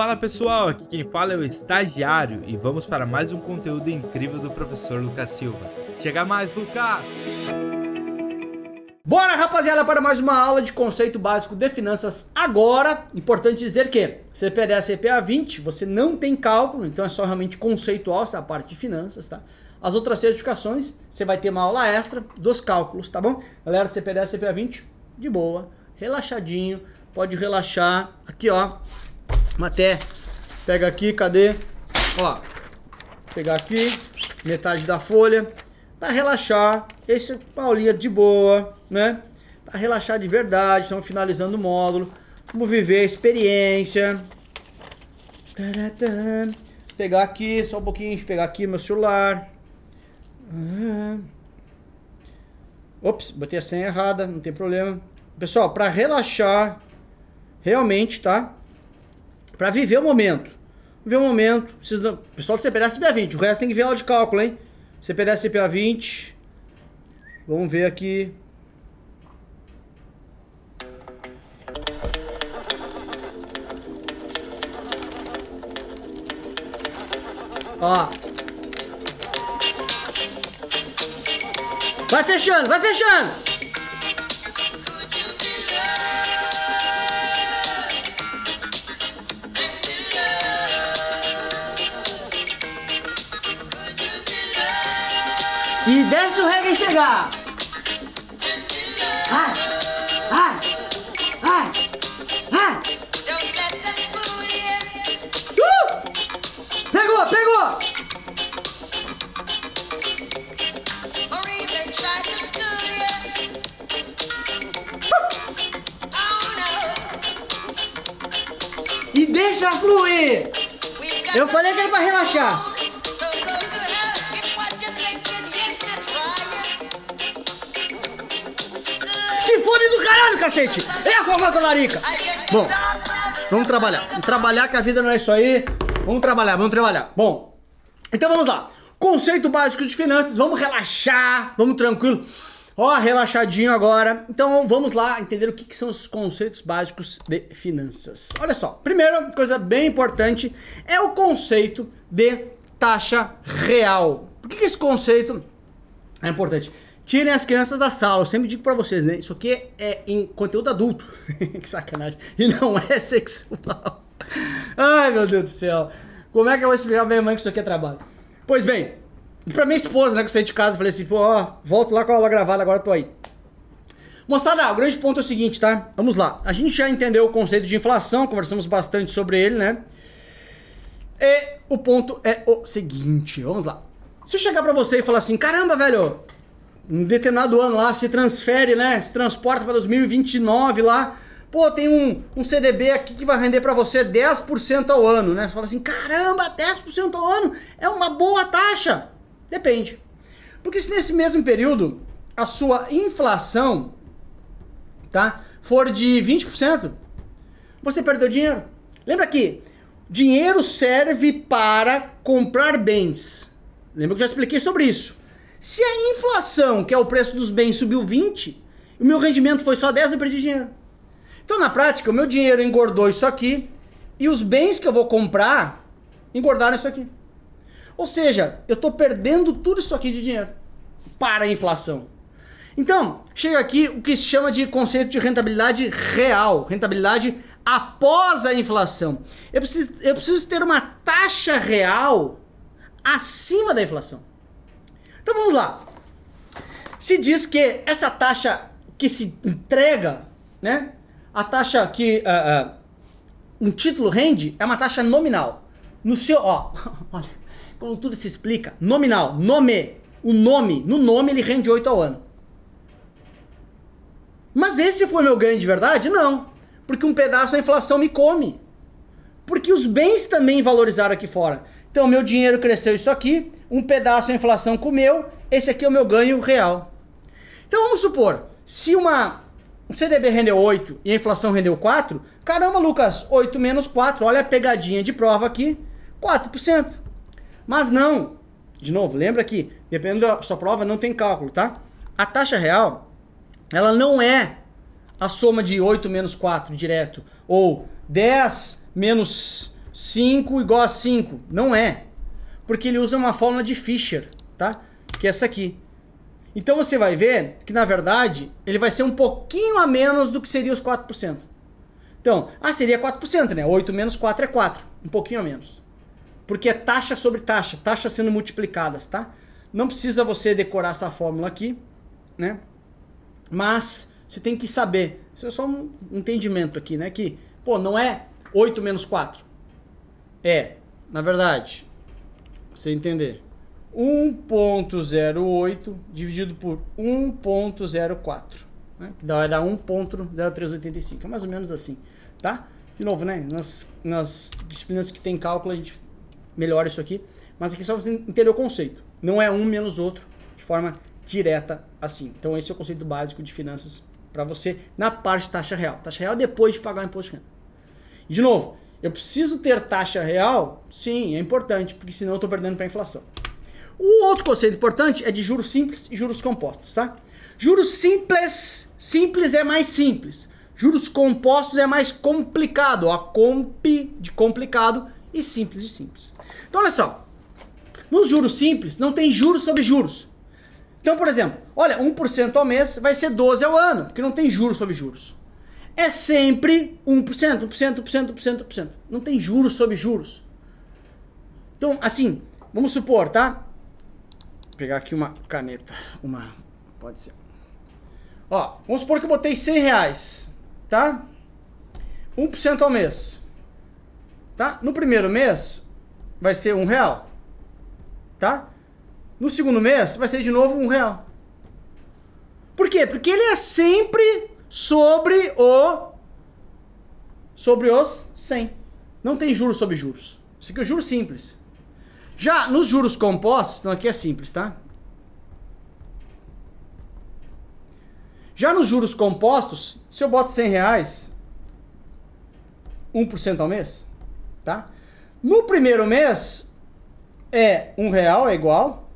Fala pessoal, aqui quem fala é o estagiário e vamos para mais um conteúdo incrível do professor Lucas Silva. Chega mais, Lucas! Bora, rapaziada, para mais uma aula de conceito básico de finanças agora. Importante dizer que CPDA CPA 20, você não tem cálculo, então é só realmente conceitual essa parte de finanças, tá? As outras certificações, você vai ter uma aula extra dos cálculos, tá bom? Galera do CPDA CPA 20, de boa, relaxadinho, pode relaxar. Aqui, ó, até pega aqui, cadê? Ó, pegar aqui, metade da folha, para relaxar. Esse é aulinha de boa, né? Para relaxar de verdade, estamos finalizando o módulo. Vamos viver a experiência. Pegar aqui, só um pouquinho, pegar aqui meu celular. Ops, botei a senha errada, não tem problema. Pessoal, para relaxar, realmente, tá? Para viver o momento. Viver o momento. Vocês não... Pessoal do CPDA CPA 20, o resto tem que ver aula de cálculo, hein? CPDA CPA 20. Vamos ver aqui. Ó. Vai fechando, vai fechando. E desce o reggae chegar. Ai, ai, ai, ai. Uh! Pegou, pegou. E deixa fluir. Eu falei que era pra relaxar. Cacete! É a forma da larica! Bom, vamos trabalhar. Vamos trabalhar que a vida não é isso aí. Vamos trabalhar, vamos trabalhar. Bom, então vamos lá. Conceito básico de finanças, vamos relaxar, vamos tranquilo. Ó, relaxadinho agora. Então vamos lá entender o que, que, são os conceitos básicos de finanças. Olha só, primeira coisa bem importante é o conceito de taxa real. Por que, que esse conceito é importante? Tirem as crianças da sala. Eu sempre digo para vocês, né? Isso aqui é em conteúdo adulto. que sacanagem. E não é sexual. Ai, meu Deus do céu. Como é que eu vou explicar pra minha mãe que isso aqui é trabalho? Pois bem, pra minha esposa, né? Que eu saí de casa, falei assim, pô, ó, volto lá com a aula gravada, agora tô aí. Moçada, o grande ponto é o seguinte, tá? Vamos lá. A gente já entendeu o conceito de inflação, conversamos bastante sobre ele, né? E o ponto é o seguinte, vamos lá. Se eu chegar pra você e falar assim, caramba, velho, um determinado ano lá se transfere, né? Se transporta para 2029 lá. Pô, tem um, um CDB aqui que vai render para você 10% ao ano, né? Você fala assim, caramba, 10% ao ano é uma boa taxa. Depende. Porque se nesse mesmo período a sua inflação, tá, for de 20%, você perdeu dinheiro. Lembra que dinheiro serve para comprar bens. Lembra que eu já expliquei sobre isso. Se a inflação, que é o preço dos bens, subiu 20, o meu rendimento foi só 10, eu perdi dinheiro. Então, na prática, o meu dinheiro engordou isso aqui e os bens que eu vou comprar engordaram isso aqui. Ou seja, eu estou perdendo tudo isso aqui de dinheiro para a inflação. Então, chega aqui o que se chama de conceito de rentabilidade real, rentabilidade após a inflação. Eu preciso, eu preciso ter uma taxa real acima da inflação. Então vamos lá. Se diz que essa taxa que se entrega, né? A taxa que uh, uh, um título rende é uma taxa nominal. No seu, ó, olha, como tudo se explica, nominal, nome, o nome, no nome ele rende 8 ao ano. Mas esse foi meu ganho de verdade? Não. Porque um pedaço a inflação me come. Porque os bens também valorizaram aqui fora. Então, meu dinheiro cresceu isso aqui, um pedaço a inflação comeu, esse aqui é o meu ganho real. Então, vamos supor, se uma um CDB rendeu 8 e a inflação rendeu 4, caramba, Lucas, 8 menos 4, olha a pegadinha de prova aqui, 4%. Mas não, de novo, lembra que, dependendo da sua prova, não tem cálculo, tá? A taxa real, ela não é a soma de 8 menos 4 direto, ou 10 menos 5 igual a 5. Não é. Porque ele usa uma fórmula de Fischer, tá? Que é essa aqui. Então você vai ver que, na verdade, ele vai ser um pouquinho a menos do que seria os 4%. Então, ah, seria 4%, né? 8 menos 4 é 4. Um pouquinho a menos. Porque é taxa sobre taxa, taxa sendo multiplicadas, tá? Não precisa você decorar essa fórmula aqui, né? Mas você tem que saber. Isso é só um entendimento aqui, né? Que, pô, não é 8 menos 4. É, na verdade, você entender. 1.08 dividido por 1.04, né? que vai dar 1.0385, é mais ou menos assim, tá? De novo, né? Nas, nas disciplinas que tem cálculo a gente melhora isso aqui, mas aqui só você entender o conceito. Não é um menos outro de forma direta assim. Então esse é o conceito básico de finanças para você na parte de taxa real. Taxa real depois de pagar o imposto de renda. E de novo, eu preciso ter taxa real? Sim, é importante, porque senão eu estou perdendo para a inflação. O outro conceito importante é de juros simples e juros compostos, tá? Juros simples, simples é mais simples. Juros compostos é mais complicado, a comp de complicado e simples de simples. Então olha só, nos juros simples não tem juros sobre juros. Então, por exemplo, olha, 1% ao mês vai ser 12 ao ano, porque não tem juros sobre juros. É sempre 1%, 1%, 1%, 1%, 1%. Não tem juros sobre juros. Então, assim, vamos supor, tá? pegar aqui uma caneta. Uma. Pode ser. Ó, vamos supor que eu botei 100 reais. Tá? 1% ao mês. Tá? No primeiro mês vai ser um real. Tá? No segundo mês vai ser de novo um real. Por quê? Porque ele é sempre sobre o sobre os 100. Não tem juros sobre juros. Isso aqui é juros simples. Já nos juros compostos, então aqui é simples, tá? Já nos juros compostos, se eu boto 100 reais, 1% ao mês, tá? No primeiro mês, é um real, é igual.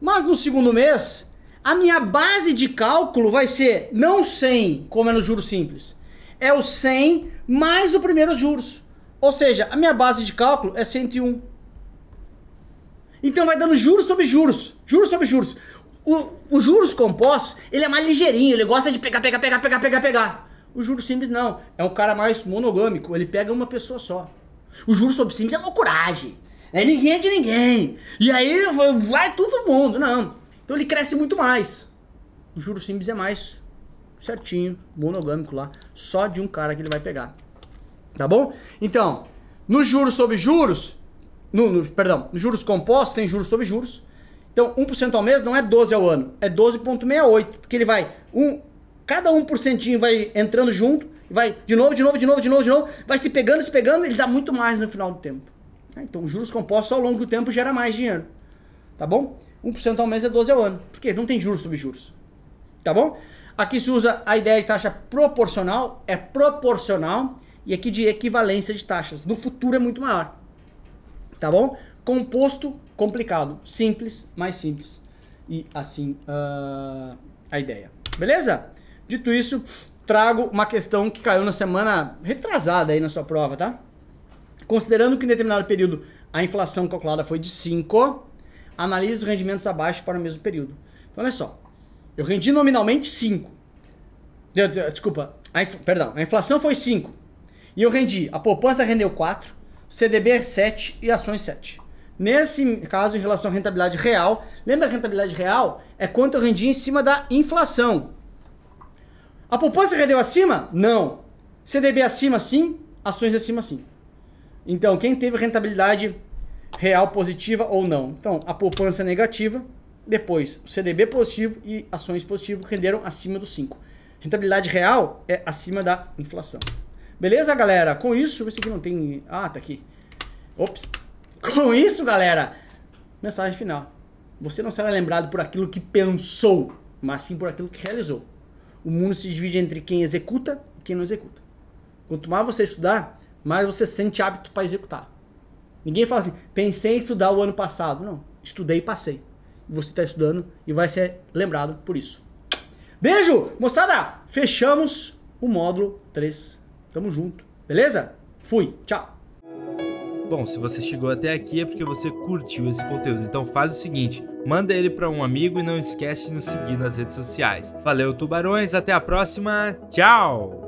Mas no segundo mês, a minha base de cálculo vai ser não 100, como é no juros simples. É o 100 mais o primeiro juros. Ou seja, a minha base de cálculo é 101. Então vai dando juros sobre juros. Juros sobre juros. O, os juros compostos, ele é mais ligeirinho, ele gosta de pegar, pegar, pegar, pegar, pegar, pegar. O juros simples não. É um cara mais monogâmico, ele pega uma pessoa só. O juros sobre simples é loucuragem. É ninguém é de ninguém. E aí vai todo mundo. Não. Então ele cresce muito mais. O juros simples é mais certinho, monogâmico lá. Só de um cara que ele vai pegar. Tá bom? Então, no juros sobre juros, no, no, perdão, nos juros compostos tem juros sobre juros. Então, 1% ao mês não é 12 ao ano, é 12,68. Porque ele vai. Um, cada 1% vai entrando junto, vai de novo, de novo, de novo, de novo, de novo, vai se pegando, se pegando, ele dá muito mais no final do tempo. Então, juros compostos ao longo do tempo gera mais dinheiro. Tá bom? 1% ao mês é 12 ao ano. Porque não tem juros sobre juros. Tá bom? Aqui se usa a ideia de taxa proporcional, é proporcional, e aqui de equivalência de taxas. No futuro é muito maior tá bom? Composto complicado, simples, mais simples. E assim uh, a ideia. Beleza? Dito isso, trago uma questão que caiu na semana retrasada aí na sua prova, tá? Considerando que em determinado período a inflação calculada foi de 5, analise os rendimentos abaixo para o mesmo período. Então, olha só. Eu rendi nominalmente 5. Desculpa, a perdão, a inflação foi 5. E eu rendi, a poupança rendeu 4, CDB é 7 e ações 7. Nesse caso, em relação à rentabilidade real, lembra a rentabilidade real é quanto eu rendi em cima da inflação. A poupança rendeu acima? Não. CDB acima sim, ações acima sim. Então, quem teve rentabilidade real positiva ou não? Então, a poupança negativa, depois o CDB positivo e ações positivo renderam acima dos 5. Rentabilidade real é acima da inflação. Beleza, galera? Com isso, esse aqui não tem. Ah, tá aqui. Ops. Com isso, galera, mensagem final. Você não será lembrado por aquilo que pensou, mas sim por aquilo que realizou. O mundo se divide entre quem executa e quem não executa. Quanto mais você estudar, mais você sente hábito para executar. Ninguém fala assim, pensei em estudar o ano passado. Não, estudei e passei. Você está estudando e vai ser lembrado por isso. Beijo, moçada! Fechamos o módulo 3 Tamo junto. Beleza? Fui. Tchau. Bom, se você chegou até aqui é porque você curtiu esse conteúdo. Então faz o seguinte, manda ele para um amigo e não esquece de nos seguir nas redes sociais. Valeu, tubarões, até a próxima. Tchau.